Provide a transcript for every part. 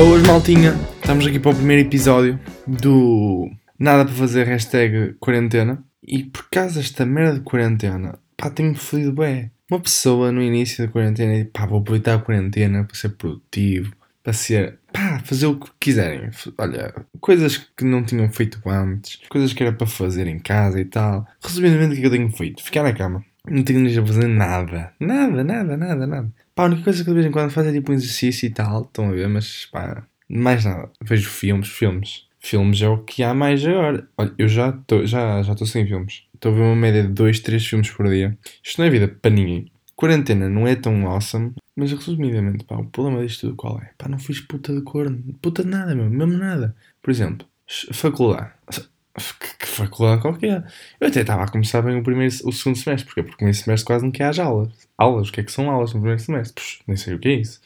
Boas maltinha, estamos aqui para o primeiro episódio do Nada para fazer hashtag quarentena e por causa desta merda de quarentena, pá, tenho-me fodido bem. Uma pessoa no início da quarentena e pá, vou aproveitar a quarentena para ser produtivo, para ser, pá, fazer o que quiserem. Olha, coisas que não tinham feito antes, coisas que era para fazer em casa e tal. Resumidamente, o que é eu tenho feito? Ficar na cama. Não tenho nem a fazer nada. Nada, nada, nada, nada. Pá, a única coisa que de vez em quando faço é tipo um exercício e tal, estão a ver, mas pá, mais nada. Vejo filmes, filmes. Filmes é o que há mais agora. Olha, eu já estou já, já sem filmes. Estou a ver uma média de 2, 3 filmes por dia. Isto não é vida para ninguém. Quarentena não é tão awesome, mas resumidamente, pá, o problema disto tudo qual é? Pá, não fiz puta de corno. Puta de nada, meu. Mesmo nada. Por exemplo, faculdade. Que, faculdade qualquer. Eu até estava a começar bem o primeiro, o segundo semestre. Porquê? Porque o primeiro semestre quase não quer as aulas. Aulas? O que é que são aulas no primeiro semestre? Nem sei o que é isso.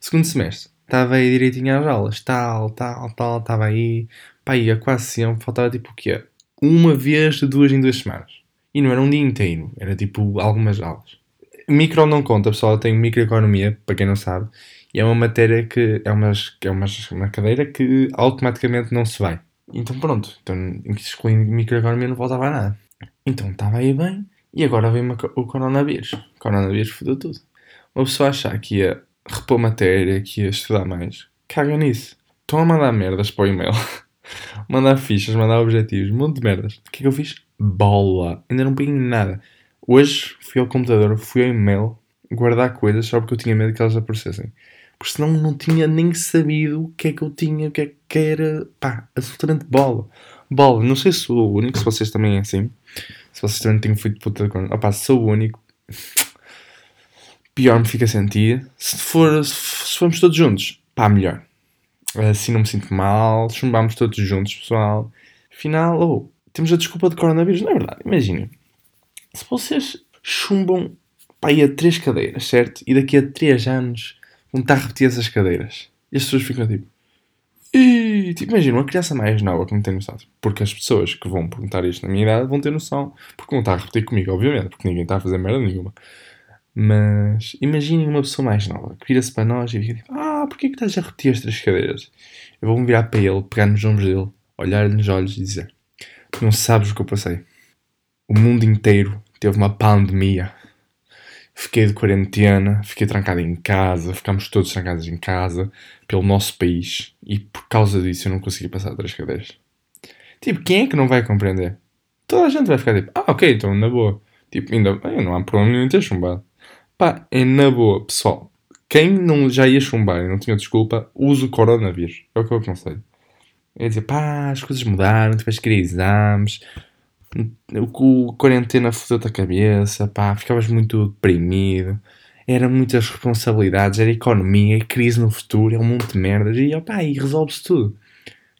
Segundo semestre. Estava aí direitinho às aulas. Tal, tal, tal. Estava aí. Pá, ia quase sempre. Faltava tipo o quê? Uma vez de duas em duas semanas. E não era um dia inteiro. Era tipo algumas aulas. Micro não conta, pessoal. Eu tenho microeconomia, para quem não sabe. E é uma matéria que é, uma, é uma cadeira que automaticamente não se vai. Então pronto, então, excluindo microeconomia não faltava nada. Então estava aí bem e agora vem o coronavírus. O coronavírus fodeu tudo. Uma pessoa achar que ia repor matéria, que ia estudar mais, caga nisso. Estão a mandar merdas para o e-mail. mandar fichas, mandar objetivos, um monte de merdas. O que é que eu fiz? Bola. Ainda não peguei nada. Hoje fui ao computador, fui ao e-mail guardar coisas só porque eu tinha medo que elas aparecessem porque senão não tinha nem sabido o que é que eu tinha, o que é que era, pá, absolutamente bola. Bola, não sei se sou o único, se vocês também é assim, se vocês também têm feito puta de conta, opá, sou o único, pior me fica a sentir, se for, se formos todos juntos, pá, melhor. Assim não me sinto mal, chumbamos todos juntos, pessoal. Afinal, oh, temos a desculpa de coronavírus, não é verdade? Imaginem, se vocês chumbam, pá, aí a três cadeiras, certo? E daqui a três anos estar a repetir essas cadeiras. E as pessoas ficam tipo. E, tipo, imagina, uma criança mais nova que não tem noção. Porque as pessoas que vão perguntar isto na minha idade vão ter noção. Porque vão estar a repetir comigo, obviamente, porque ninguém está a fazer merda nenhuma. Mas imaginem uma pessoa mais nova que vira-se para nós e fica tipo: Ah, porquê que estás a repetir as três cadeiras? Eu vou-me virar para ele, pegar nos ombros dele, olhar-lhe nos olhos e dizer: não sabes o que eu passei. O mundo inteiro teve uma pandemia fiquei de quarentena, fiquei trancado em casa, ficámos todos trancados em casa, pelo nosso país, e por causa disso eu não consegui passar três cadeiras. Tipo, quem é que não vai compreender? Toda a gente vai ficar tipo, ah, ok, então na boa. Tipo, ainda não há problema nenhum em ter chumbado. Pá, é na boa, pessoal. Quem não já ia chumbar e não tinha desculpa, use o coronavírus. É o que eu aconselho. É dizer, pá, as coisas mudaram, tiveste que ir a exames, o quarentena fodeu-te a cabeça, pá, ficavas muito deprimido, era muitas responsabilidades, era economia, crise no futuro, é um monte de merdas, e opá, e resolve-se tudo.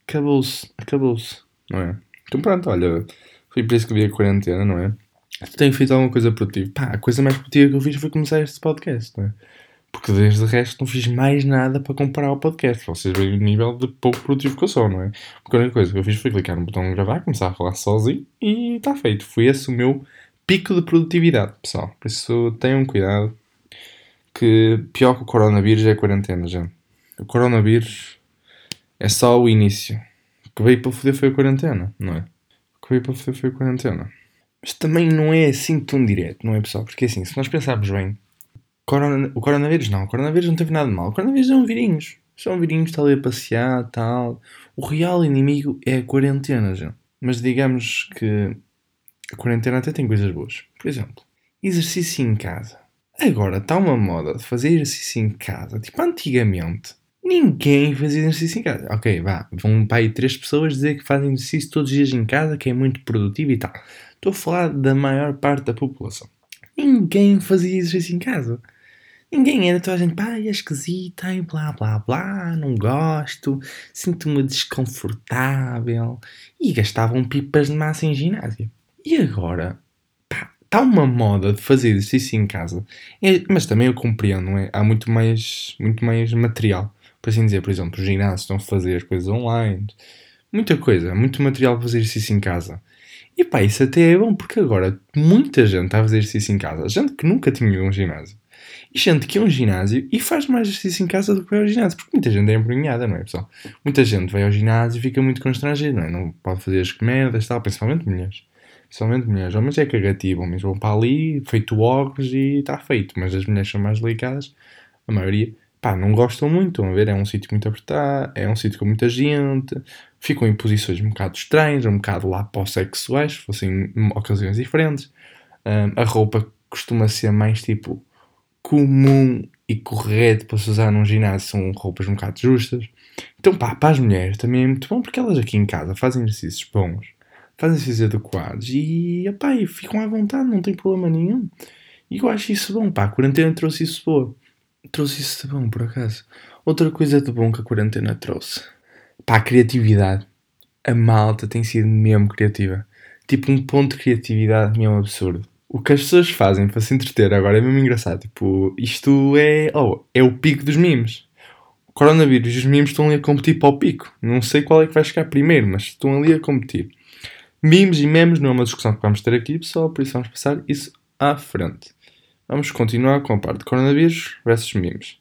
Acabou-se, acabou-se, não é? Então pronto, olha, foi por isso que vi a quarentena, não é? Tenho feito alguma coisa produtiva. Pá, a coisa mais produtiva que eu fiz foi começar este podcast, não é? Porque desde o resto não fiz mais nada para comparar o podcast. Vocês veem o nível de pouco produtivo que eu sou, não é? Porque a única coisa que eu fiz foi clicar no botão de gravar, começar a falar sozinho e está feito. Foi esse o meu pico de produtividade, pessoal. Por isso tenham cuidado que pior que o coronavírus é a quarentena, gente. O coronavírus é só o início. O que veio para foder foi a quarentena, não é? O que veio para foder foi a quarentena. Mas também não é assim tão direto, não é, pessoal? Porque assim, se nós pensarmos bem Corona, o coronavírus não, o coronavírus não teve nada de mal. O coronavírus um virinhos. São virinhos, está ali a passear, tal. O real inimigo é a quarentena, já. Mas digamos que a quarentena até tem coisas boas. Por exemplo, exercício em casa. Agora está uma moda de fazer exercício em casa. Tipo, antigamente, ninguém fazia exercício em casa. Ok, vá, vão para aí três pessoas dizer que fazem exercício todos os dias em casa, que é muito produtivo e tal. Estou a falar da maior parte da população. Ninguém fazia exercício em casa. Ninguém era, toda a gente, pá, é esquisito, e blá blá blá, não gosto, sinto-me desconfortável. E gastavam pipas de massa em ginásio. E agora, pá, está uma moda de fazer exercício em casa. É, mas também eu compreendo, não é? Há muito mais, muito mais material. Por assim dizer, por exemplo, os ginásios estão a fazer as coisas online. Muita coisa, muito material para fazer exercício em casa. E pá, isso até é bom, porque agora muita gente está a fazer exercício em casa. Gente que nunca tinha ido a um ginásio E gente que é um ginásio e faz mais exercício em casa do que vai ao ginásio. Porque muita gente é embrunhada, não é, pessoal? Muita gente vai ao ginásio e fica muito constrangido, não é? Não pode fazer as merdas tal, principalmente mulheres. Principalmente mulheres. Homens é cagativo, homens vão para ali, feito óculos e está feito. Mas as mulheres são mais delicadas, a maioria, pá, não gostam muito. Estão a ver? É um sítio muito apertado, é um sítio com muita gente, ficam em posições um bocado estranhas, um bocado lá para os sexuais, se fossem ocasiões diferentes. Um, a roupa costuma ser mais tipo comum e correto para se usar num ginásio, são roupas um bocado justas. Então, pá, para as mulheres também é muito bom porque elas aqui em casa fazem exercícios bons, fazem exercícios adequados e, epá, e ficam à vontade, não tem problema nenhum. E eu acho isso bom, pá, a quarentena trouxe isso boa. Trouxe isso de bom, por acaso. Outra coisa de bom que a quarentena trouxe. Pá, a criatividade. A malta tem sido mesmo criativa. Tipo, um ponto de criatividade mesmo absurdo o que as pessoas fazem para se entreter agora é mesmo engraçado. Tipo, isto é, oh, é o pico dos memes. O coronavírus e os memes estão ali a competir para o pico. Não sei qual é que vai chegar primeiro, mas estão ali a competir. Memes e memes não é uma discussão que vamos ter aqui, pessoal, por isso vamos passar isso à frente. Vamos continuar com a parte de coronavírus versus memes.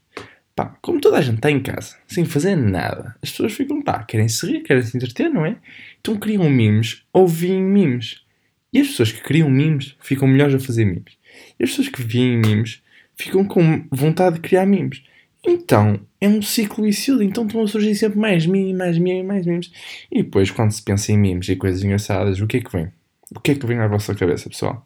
Pá, como toda a gente está em casa, sem fazer nada, as pessoas ficam, pá, querem se rir, querem se entreter, não é? Então criam memes ou veem memes. E as pessoas que criam memes ficam melhores a fazer memes. E as pessoas que veem memes ficam com vontade de criar memes. Então, é um ciclo vicioso. Então estão a surgir sempre mais memes, mais memes, mais memes. E depois, quando se pensa em memes e coisas engraçadas, o que é que vem? O que é que vem à vossa cabeça, pessoal?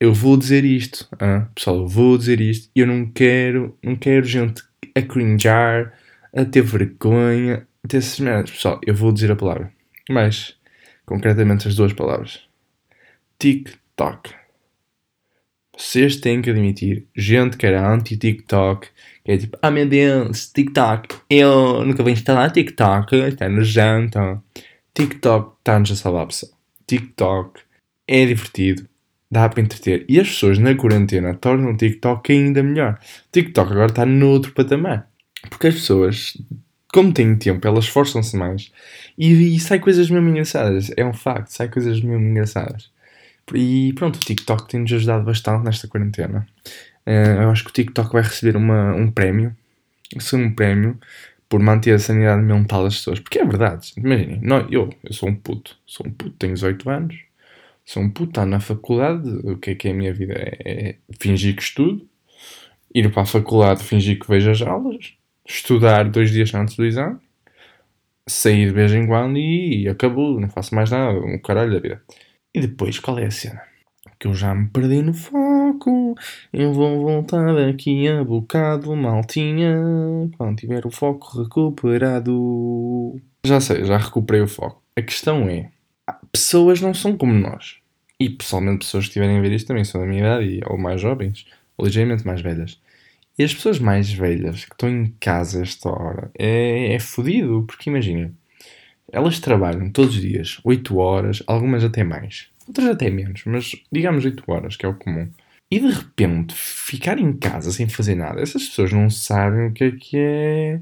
Eu vou dizer isto, pessoal, eu vou dizer isto. E eu não quero, não quero gente a cringear, a ter vergonha, a ter essas merdas. Pessoal, eu vou dizer a palavra. Mas, concretamente, as duas palavras. TikTok. Vocês têm que admitir, gente que era anti-TikTok, que é tipo, ah meu Deus, TikTok, eu nunca vou instalar TikTok, está nojento. TikTok está-nos a salvar a pessoa. TikTok é divertido, dá para entreter. E as pessoas na quarentena tornam o TikTok ainda melhor. TikTok agora está noutro patamar. Porque as pessoas, como têm tempo, elas esforçam-se mais e, e sai coisas mesmo engraçadas. É um facto, sai coisas mesmo engraçadas. E pronto, o TikTok tem-nos ajudado bastante nesta quarentena. Uh, eu acho que o TikTok vai receber uma, um prémio. Um prémio por manter a sanidade mental das pessoas. Porque é verdade. Imaginem, eu, eu sou um puto. Sou um puto, tenho 18 anos. Sou um puto, está na faculdade. O que é que é a minha vida? É, é fingir que estudo. Ir para a faculdade, fingir que vejo as aulas. Estudar dois dias antes do exame. Sair de vez em quando e, e acabou. Não faço mais nada. Um caralho da vida. E depois, qual é a cena? Que eu já me perdi no foco. Eu vou voltar daqui a bocado, maltinha. Quando tiver o foco recuperado. Já sei, já recuperei o foco. A questão é: pessoas não são como nós. E pessoalmente, pessoas que estiverem a ver isto também são da minha idade, ou mais jovens, ou ligeiramente mais velhas. E as pessoas mais velhas que estão em casa esta hora é, é fodido, porque imaginem elas trabalham todos os dias 8 horas, algumas até mais, outras até menos, mas digamos 8 horas, que é o comum. E de repente ficar em casa sem fazer nada, essas pessoas não sabem o que é que é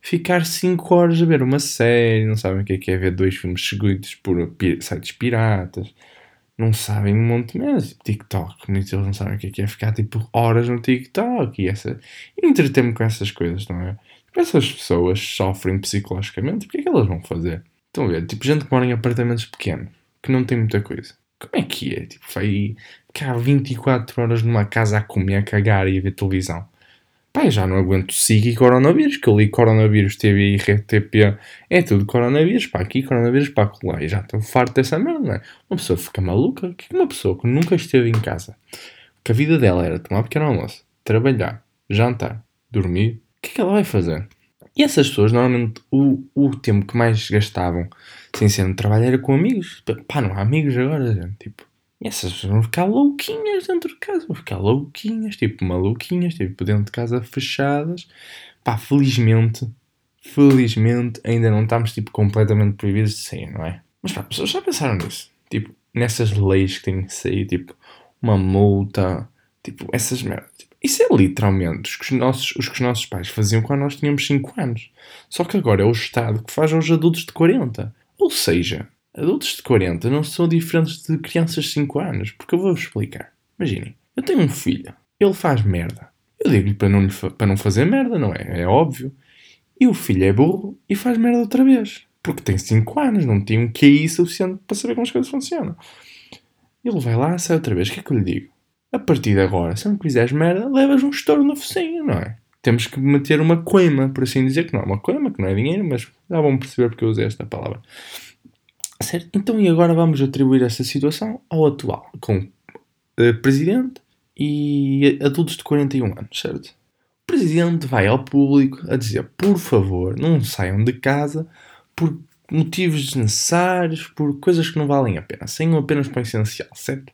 ficar 5 horas a ver uma série, não sabem o que é que é ver dois filmes seguidos por sites piratas, não sabem um monte tipo TikTok, muitos deles não sabem o que é que é ficar tipo horas no TikTok e, essa, entreter-me com essas coisas, não é? Essas pessoas sofrem psicologicamente, o que é que elas vão fazer? Estão a ver? Tipo, gente que mora em apartamentos pequenos, que não tem muita coisa. Como é que é? Tipo, vai ficar 24 horas numa casa a comer, a cagar e a ver televisão. Pai, já não aguento SIG e coronavírus, que eu li coronavírus, TV e RTP, é tudo coronavírus, para aqui, coronavírus para lá. E já estou farto dessa merda, não é? Uma pessoa fica maluca. O que é uma pessoa que nunca esteve em casa, que a vida dela era tomar pequeno almoço, trabalhar, jantar, dormir, que é que ela vai fazer? E essas pessoas, normalmente, o, o tempo que mais gastavam sem ser no trabalho era com amigos. Pá, não há amigos agora, gente. Tipo, e essas pessoas vão ficar louquinhas dentro de casa. Vão ficar louquinhas, tipo, maluquinhas, tipo, dentro de casa fechadas. Pá, felizmente, felizmente, ainda não estamos, tipo, completamente proibidos de sair, não é? Mas pá, pessoas já pensaram nisso? Tipo, nessas leis que têm que sair, tipo, uma multa, tipo, essas merdas. Isso é literalmente os que os, nossos, os que os nossos pais faziam quando nós tínhamos 5 anos. Só que agora é o Estado que faz aos adultos de 40. Ou seja, adultos de 40 não são diferentes de crianças de 5 anos. Porque eu vou-vos explicar. Imaginem, eu tenho um filho, ele faz merda. Eu digo-lhe para não, para não fazer merda, não é? É óbvio. E o filho é burro e faz merda outra vez. Porque tem 5 anos, não tem um QI suficiente para saber como as coisas funcionam. Ele vai lá, sai outra vez. O que é que eu lhe digo? A partir de agora, se não quiseres merda, levas um estouro no focinho, não é? Temos que meter uma coima, por assim dizer, que não é uma coima, que não é dinheiro, mas já vão perceber porque eu usei esta palavra. Certo? Então, e agora vamos atribuir esta situação ao atual, com uh, presidente e adultos de 41 anos, certo? O presidente vai ao público a dizer, por favor, não saiam de casa por motivos desnecessários, por coisas que não valem a pena, saiam apenas para o essencial, certo?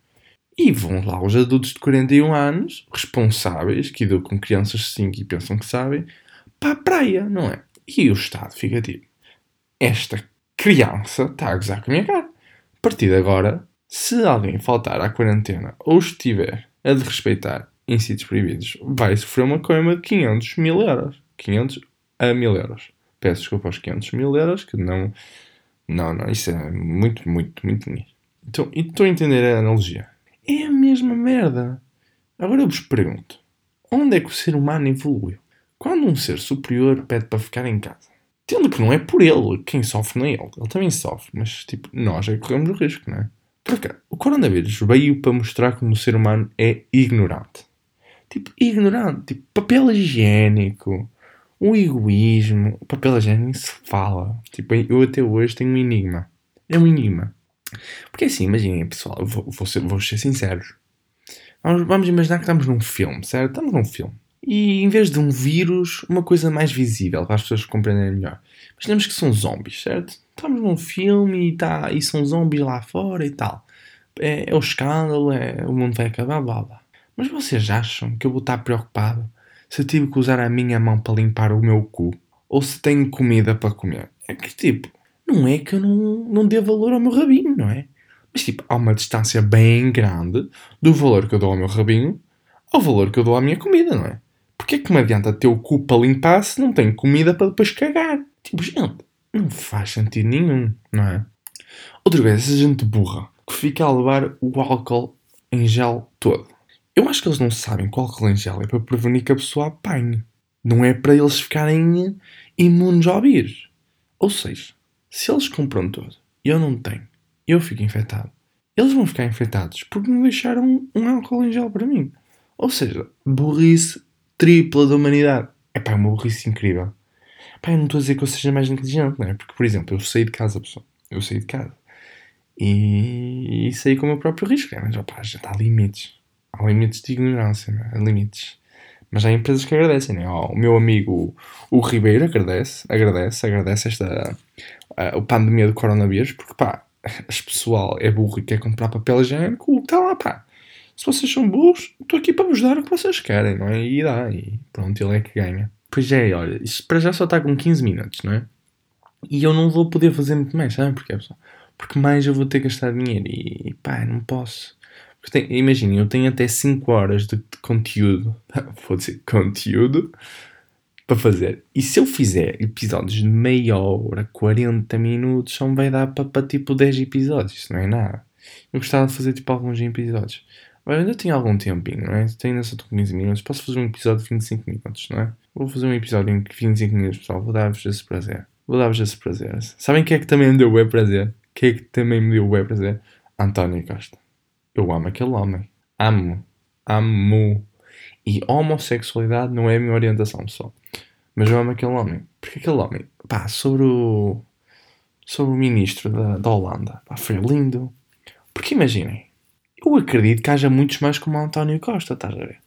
E vão lá os adultos de 41 anos, responsáveis, que educam crianças de 5 e pensam que sabem, para a praia, não é? E o Estado fica tipo: esta criança está a gozar com a minha cara. A partir de agora, se alguém faltar à quarentena ou estiver a desrespeitar em sítios proibidos, vai sofrer uma coima de 500 mil euros. 500 a 1000 euros. Peço desculpa aos 500 mil euros, que não. Não, não, isso é muito, muito, muito dinheiro. Então, estou a entender a analogia. É a mesma merda. Agora eu vos pergunto: onde é que o ser humano evoluiu? Quando um ser superior pede para ficar em casa? Tendo que não é por ele, quem sofre não é ele. Ele também sofre, mas tipo, nós é que corremos o risco, não é? Porque o coronavírus veio para mostrar como o ser humano é ignorante. Tipo, ignorante. Tipo, papel higiênico, o egoísmo. O papel higiênico se fala. Tipo, eu até hoje tenho um enigma. É um enigma. Porque assim, imaginem, pessoal, vou, vou, ser, vou ser. Vamos, vamos imaginar que estamos num filme, certo? Estamos num filme. E em vez de um vírus, uma coisa mais visível para as pessoas compreenderem melhor. Imaginemos que são zombies, certo? Estamos num filme e, tá, e são zombies lá fora e tal. É, é o escândalo, é, o mundo vai acabar, blá blá. Mas vocês acham que eu vou estar preocupado se eu tive que usar a minha mão para limpar o meu cu? Ou se tenho comida para comer? É que tipo, não é que eu não, não dê valor ao meu rabinho, não é? Mas tipo, há uma distância bem grande do valor que eu dou ao meu rabinho ao valor que eu dou à minha comida, não é? Porque é que me adianta ter o cu para limpar se não tenho comida para depois cagar? Tipo, gente, não faz sentido nenhum, não é? Outra vez, essa gente burra que fica a levar o álcool em gel todo. Eu acho que eles não sabem que o álcool em gel é para prevenir que a pessoa apanhe. Não é para eles ficarem imunes ao vírus. Ou seja, se eles compram todo e eu não tenho, eu fico infectado, eles vão ficar infectados porque me deixaram um álcool em gel para mim. Ou seja, burrice tripla da humanidade. É pá, uma burrice incrível. Pá, eu não estou a dizer que eu seja mais inteligente, não é? Porque, por exemplo, eu saí de casa, pessoal. Eu saí de casa. E, e saí com o meu próprio risco. Né? Mas, opá, já há limites. Há limites de ignorância, não é? Há limites. Mas há empresas que agradecem, né? Oh, o meu amigo o Ribeiro agradece, agradece, agradece esta a, pandemia do coronavírus, porque pá, as pessoal é burro e quer comprar papel higiênico, está lá, pá. Se vocês são burros, estou aqui para vos dar o que vocês querem, não é? E dá, e pronto, ele é que ganha. Pois é, olha, isto para já só está com 15 minutos, não é? E eu não vou poder fazer muito mais, sabe porquê, pessoal? Porque mais eu vou ter que gastar dinheiro e pá, não posso. Imaginem, eu tenho até 5 horas de, de conteúdo, vou dizer conteúdo, para fazer. E se eu fizer episódios de meia hora, 40 minutos, só me vai dar para, para tipo 10 episódios, isso não é nada. Eu gostava de fazer tipo alguns episódios. Mas ainda tenho algum tempinho, não é? Tenho ainda só 15 minutos, posso fazer um episódio de 25 minutos, não é? Vou fazer um episódio em 25 minutos, pessoal, vou dar-vos esse prazer. Vou dar-vos esse prazer. Sabem quem é que também me deu o prazer? Quem é que também me deu o prazer? António Costa. Eu amo aquele homem. Amo. Amo. E homossexualidade não é a minha orientação, pessoal. Mas eu amo aquele homem. Porque aquele homem, pá, sobre o. sobre o ministro da, da Holanda, pá, foi lindo. Porque imaginem, eu acredito que haja muitos mais como o António Costa, estás a ver?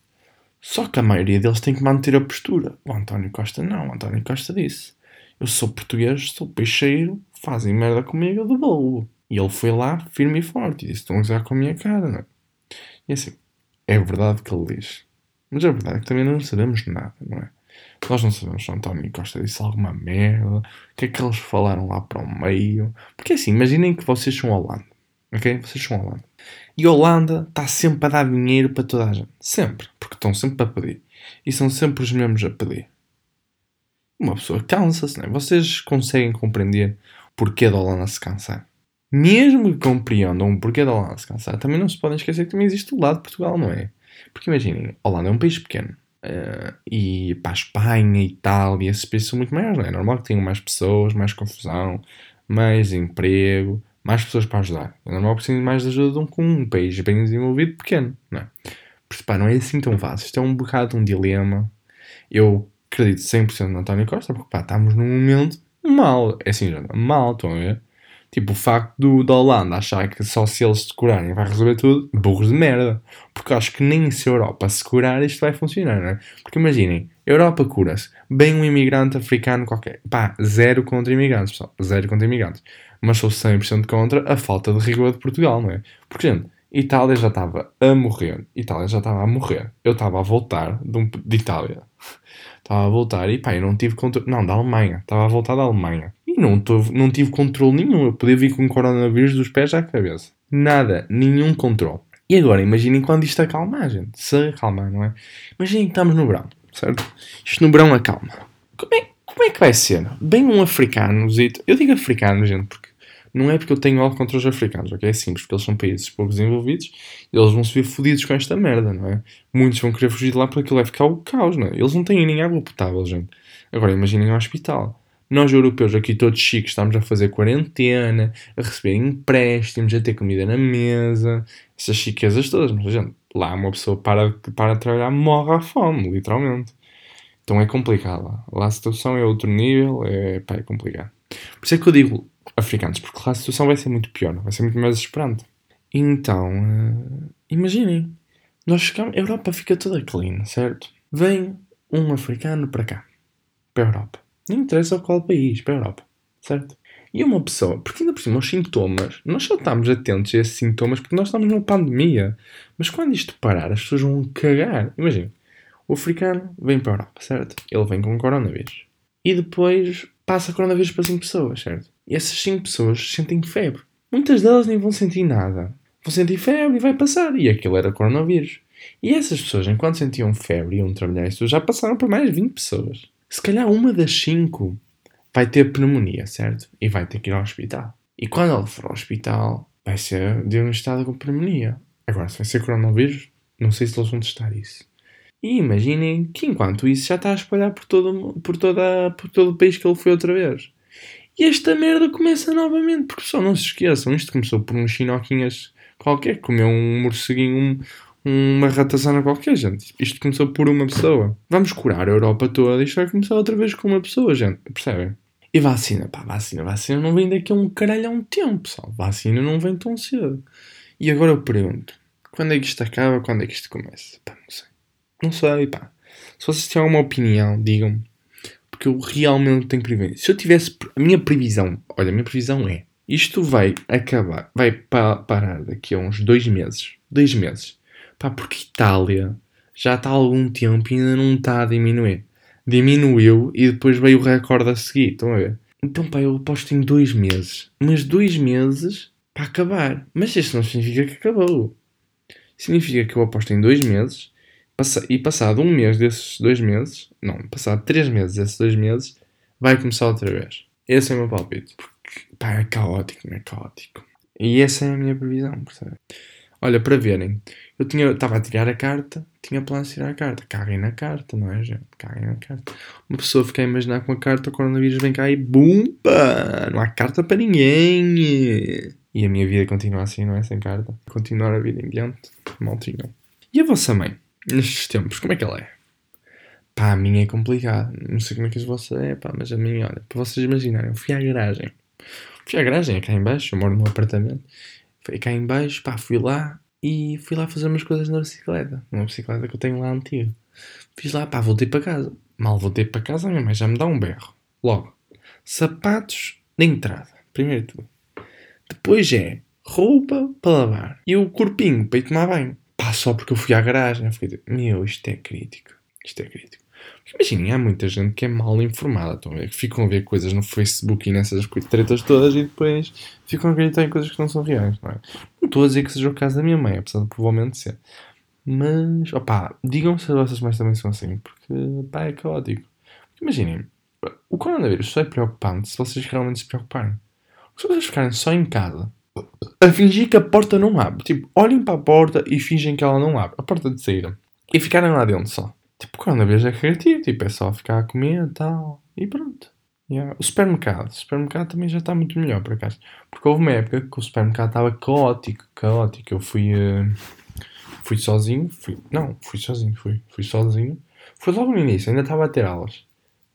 Só que a maioria deles tem que manter a postura. O António Costa não. O António Costa disse: Eu sou português, sou peixeiro, fazem merda comigo, eu devolvo. E ele foi lá, firme e forte, e disse: Estão a usar com a minha cara, não é? E assim, é verdade que ele diz. Mas é verdade que também não sabemos nada, não é? Nós não sabemos se António Costa disse alguma merda, o que é que eles falaram lá para o meio. Porque assim, imaginem que vocês são Holanda, ok? Vocês são Holanda. E a Holanda está sempre a dar dinheiro para toda a gente. Sempre. Porque estão sempre a pedir. E são sempre os mesmos a pedir. Uma pessoa cansa-se, não é? Vocês conseguem compreender o porquê da Holanda se cansar? Mesmo que compreendam o porquê da Holanda se cansar, também não se podem esquecer que também existe o lado de Portugal, não é? Porque imaginem, Holanda é um país pequeno. Uh, e para a Espanha, Itália, esses países são muito maiores, não é? é normal que tenham mais pessoas, mais confusão, mais emprego, mais pessoas para ajudar. É normal que precisem mais de ajuda com um país bem desenvolvido pequeno, não é? Porque, pá, não é assim tão fácil. Isto é um bocado um dilema. Eu acredito 100% no António Costa, porque, pá, estamos num momento mal. É assim, já, mal, estão a ver? Tipo, o facto do, da Holanda achar que só se eles se curarem vai resolver tudo, burros de merda. Porque acho que nem se a Europa se curar isto vai funcionar, não é? Porque imaginem, Europa cura-se. Bem um imigrante africano qualquer. Pá, zero contra imigrantes, pessoal. Zero contra imigrantes. Mas sou 100% contra a falta de rigor de Portugal, não é? Porque, gente, Itália já estava a morrer. Itália já estava a morrer. Eu estava a voltar de, um, de Itália. Estava a voltar e pá, eu não tive controle. Não, da Alemanha. Estava a voltar da Alemanha. Não, tô, não tive controle nenhum. Eu podia vir com coronavírus dos pés à cabeça. Nada. Nenhum controle. E agora, imaginem quando isto acalmar, gente. Se acalmar, não é? Imaginem que estamos no verão, certo? Isto no verão acalma. Como é, como é que vai ser? Bem um africano, eu digo africano, gente, porque não é porque eu tenho algo contra os africanos, ok? É simples, porque eles são países pouco desenvolvidos e eles vão se ver fodidos com esta merda, não é? Muitos vão querer fugir de lá porque aquilo vai ficar o caos, não é? Eles não têm nem água potável, gente. Agora imaginem um hospital. Nós, europeus, aqui todos chiques, estamos a fazer quarentena, a receber empréstimos, a ter comida na mesa, essas chiquezas todas. Mas, gente, lá uma pessoa para, para de trabalhar morre à fome, literalmente. Então é complicado. Lá a situação é outro nível, é, pá, é complicado. Por isso é que eu digo, africanos, porque lá a situação vai ser muito pior, vai ser muito mais desesperante. Então, uh, imaginem, nós chegamos, a Europa fica toda clean, certo? Vem um africano para cá, para a Europa. Não interessa qual país, para a Europa, certo? E uma pessoa, porque ainda por cima os sintomas, nós só estamos atentos a esses sintomas porque nós estamos numa pandemia. Mas quando isto parar, as pessoas vão cagar. Imagina, o africano vem para a Europa, certo? Ele vem com coronavírus. E depois passa coronavírus para 5 pessoas, certo? E essas 5 pessoas sentem febre. Muitas delas nem vão sentir nada. Vão sentir febre e vai passar. E aquilo era coronavírus. E essas pessoas, enquanto sentiam febre e iam trabalhar isso, já passaram para mais 20 pessoas. Se calhar uma das 5 vai ter pneumonia, certo? E vai ter que ir ao hospital. E quando ela for ao hospital, vai ser diagnosticada com pneumonia. Agora, se vai ser coronavírus, não sei se eles vão testar isso. E imaginem que enquanto isso já está a espalhar por todo, por, toda, por todo o país que ele foi outra vez. E esta merda começa novamente, porque só não se esqueçam, isto começou por uns chinoquinhas qualquer, comeu um morceguinho, uma ratazana qualquer, gente. Isto começou por uma pessoa. Vamos curar a Europa toda, isto vai começar outra vez com uma pessoa, gente, percebem? E vacina, pá, vacina, vacina não vem daqui a um caralho há um tempo, pessoal. Vacina não vem tão cedo. E agora eu pergunto, quando é que isto acaba, quando é que isto começa? Pá, não sei. Não sei, pá. Se vocês têm alguma opinião, digam-me. Porque eu realmente tenho previsão. Se eu tivesse. A minha previsão. Olha, a minha previsão é. Isto vai acabar. Vai pa parar daqui a uns dois meses. Dois meses. Pá, porque Itália já está há algum tempo e ainda não está a diminuir. Diminuiu e depois veio o recorde a seguir. Estão a ver? Então, pá, eu aposto em dois meses. Mas dois meses para acabar. Mas isso não significa que acabou. Significa que eu aposto em dois meses e passado um mês desses dois meses, não, passado três meses desses dois meses, vai começar outra vez. Esse é o meu palpite. Porque, pá, é caótico, é caótico. E essa é a minha previsão, percebe? Olha, para verem, eu estava a tirar a carta, tinha plano de tirar a carta. Caguem na carta, não é, gente? Caguem na carta. Uma pessoa fica a imaginar com a carta, o coronavírus vem cá e bumba! Não há carta para ninguém! E a minha vida continua assim, não é? Sem carta. Continuar a vida em diante, maltinho. E a vossa mãe? nestes tempos, como é que ela é? Pá, a minha é complicada. Não sei como é que a vossa é, pá, mas a minha, olha, para vocês imaginarem, eu fui à garagem. Fui à garagem, é cá em baixo, eu moro num apartamento. Fui cá em baixo, pá, fui lá e fui lá fazer umas coisas na bicicleta. Uma bicicleta que eu tenho lá antiga. Fiz lá, pá, voltei para casa. Mal voltei para casa, a minha mãe já me dá um berro. Logo, sapatos de entrada, primeiro de tudo. Depois é roupa para lavar e o corpinho para ir tomar banho. Pá, só porque eu fui à garagem. Eu fiquei tipo, meu, isto é crítico. Isto é crítico. Imaginem, há muita gente que é mal informada, estão a ver? Que ficam a ver coisas no Facebook e nessas tretas todas e depois ficam a acreditar em coisas que não são reais, não é? Não estou a dizer que seja o caso da minha mãe, apesar de provavelmente ser. Mas, opá, digam se as vossas mães também são assim, porque, pá, é caótico. Imaginem, o coronavírus só é preocupante se vocês realmente se preocuparem. Se vocês ficarem só em casa a fingir que a porta não abre. Tipo, olhem para a porta e fingem que ela não abre. A porta de saída. E ficarem lá dentro só. Tipo, coronavírus é criativo, tipo, é só ficar a comer e tal. E pronto. Yeah. O supermercado. O supermercado também já está muito melhor, por acaso. Porque houve uma época que o supermercado estava caótico, caótico. Eu fui, uh, fui sozinho, fui, não, fui sozinho, fui, fui sozinho. Foi logo no início, ainda estava a ter aulas.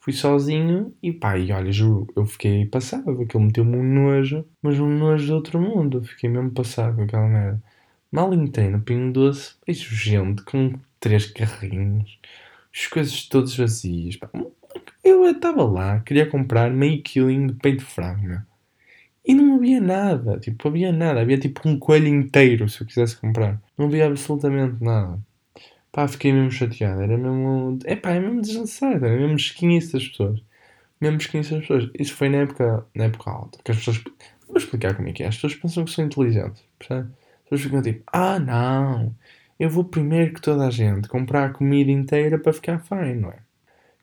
Fui sozinho e pá, e olha, juro, eu fiquei passado, aquilo meteu-me um nojo, mas um nojo de outro mundo. Fiquei mesmo passado com aquela merda. Mal entrei no Pingo Doce, vejo gente com três carrinhos, as coisas todas vazias. Pá. Eu estava lá, queria comprar meio quilinho de peito de frango, meu. E não havia nada, tipo, havia nada. Havia tipo um coelho inteiro se eu quisesse comprar. Não havia absolutamente nada. Pá, fiquei mesmo chateado. Era mesmo. É pá, é mesmo desnecessário. Era mesmo esquinice das pessoas. Mesmo esquinice das pessoas. Isso foi na época, na época alta. Que as pessoas. Vou explicar como é que é. As pessoas pensam que são inteligentes. Percebe? As pessoas ficam tipo, ah não, eu vou primeiro que toda a gente comprar a comida inteira para ficar fine, não é?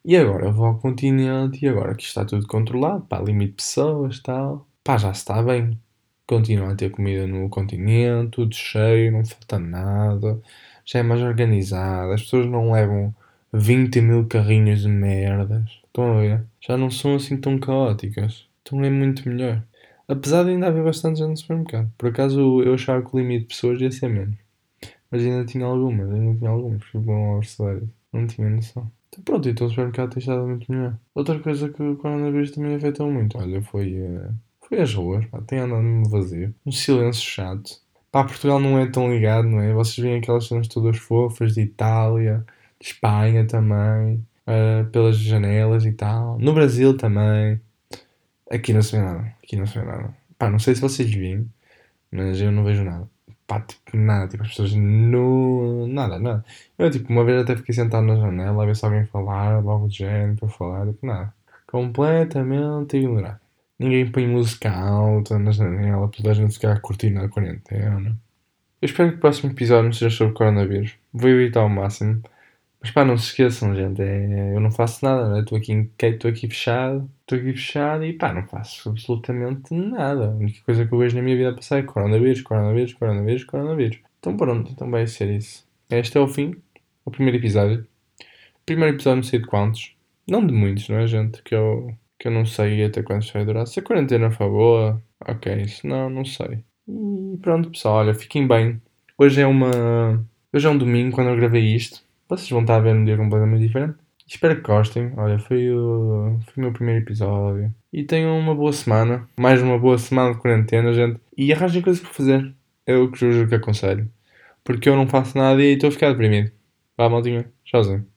E agora eu vou ao continente e agora que está tudo controlado, pá, limite de pessoas tal, pá, já está bem. Continua a ter comida no continente, tudo cheio, não falta nada, já é mais organizado, as pessoas não levam 20 mil carrinhos de merdas, estão a ver? Já não são assim tão caóticas, então é muito melhor. Apesar de ainda haver bastante gente no supermercado. Por acaso eu achava que o limite de pessoas ia ser menos. Mas ainda tinha algumas, ainda tinha algumas, fui bom ao versículo. Não tinha noção. Então pronto, então o supermercado tem estado muito melhor. Outra coisa que o coronavírus também afetou muito, olha, foi, uh, foi as ruas, pá, tem andado vazio. Um silêncio chato. Pá, Portugal não é tão ligado, não é? Vocês veem aquelas cenas todas fofas de Itália, de Espanha também, uh, pelas janelas e tal. No Brasil também. Aqui não se vê nada. Aqui não se vê nada. Pá, não sei se vocês veem, mas eu não vejo nada pá, tipo, nada, tipo, as pessoas no. nada, nada. Eu, tipo, uma vez até fiquei sentado na janela a ver se alguém falar, logo de género para falar, tipo, nada. Completamente ignorado. Ninguém põe música alta na janela, toda a gente ficar a curtir na quarentena. Eu espero que o próximo episódio não seja sobre coronavírus. Vou evitar ao máximo. Mas pá, não se esqueçam, gente. É, eu não faço nada, né? Estou aqui, estou aqui fechado. Estou aqui fechado e pá, não faço absolutamente nada. A única coisa que eu vejo na minha vida passar é coronavírus, coronavírus, coronavírus, coronavírus. Então pronto, então vai ser isso. Este é o fim. O primeiro episódio. Primeiro episódio não sei de quantos. Não de muitos, não é, gente? Que eu, que eu não sei até quantos vai durar. Se a quarentena for boa, ok. Se não, não sei. E pronto, pessoal. Olha, fiquem bem. Hoje é uma. Hoje é um domingo quando eu gravei isto. Vocês vão estar a ver um dia completamente diferente. Espero que gostem. Olha, foi o, foi o meu primeiro episódio. E tenham uma boa semana. Mais uma boa semana de quarentena, gente. E arranjem coisas para fazer. É o que juro que aconselho. Porque eu não faço nada e estou a ficar deprimido. Vá, maldinha. Tchauzinho.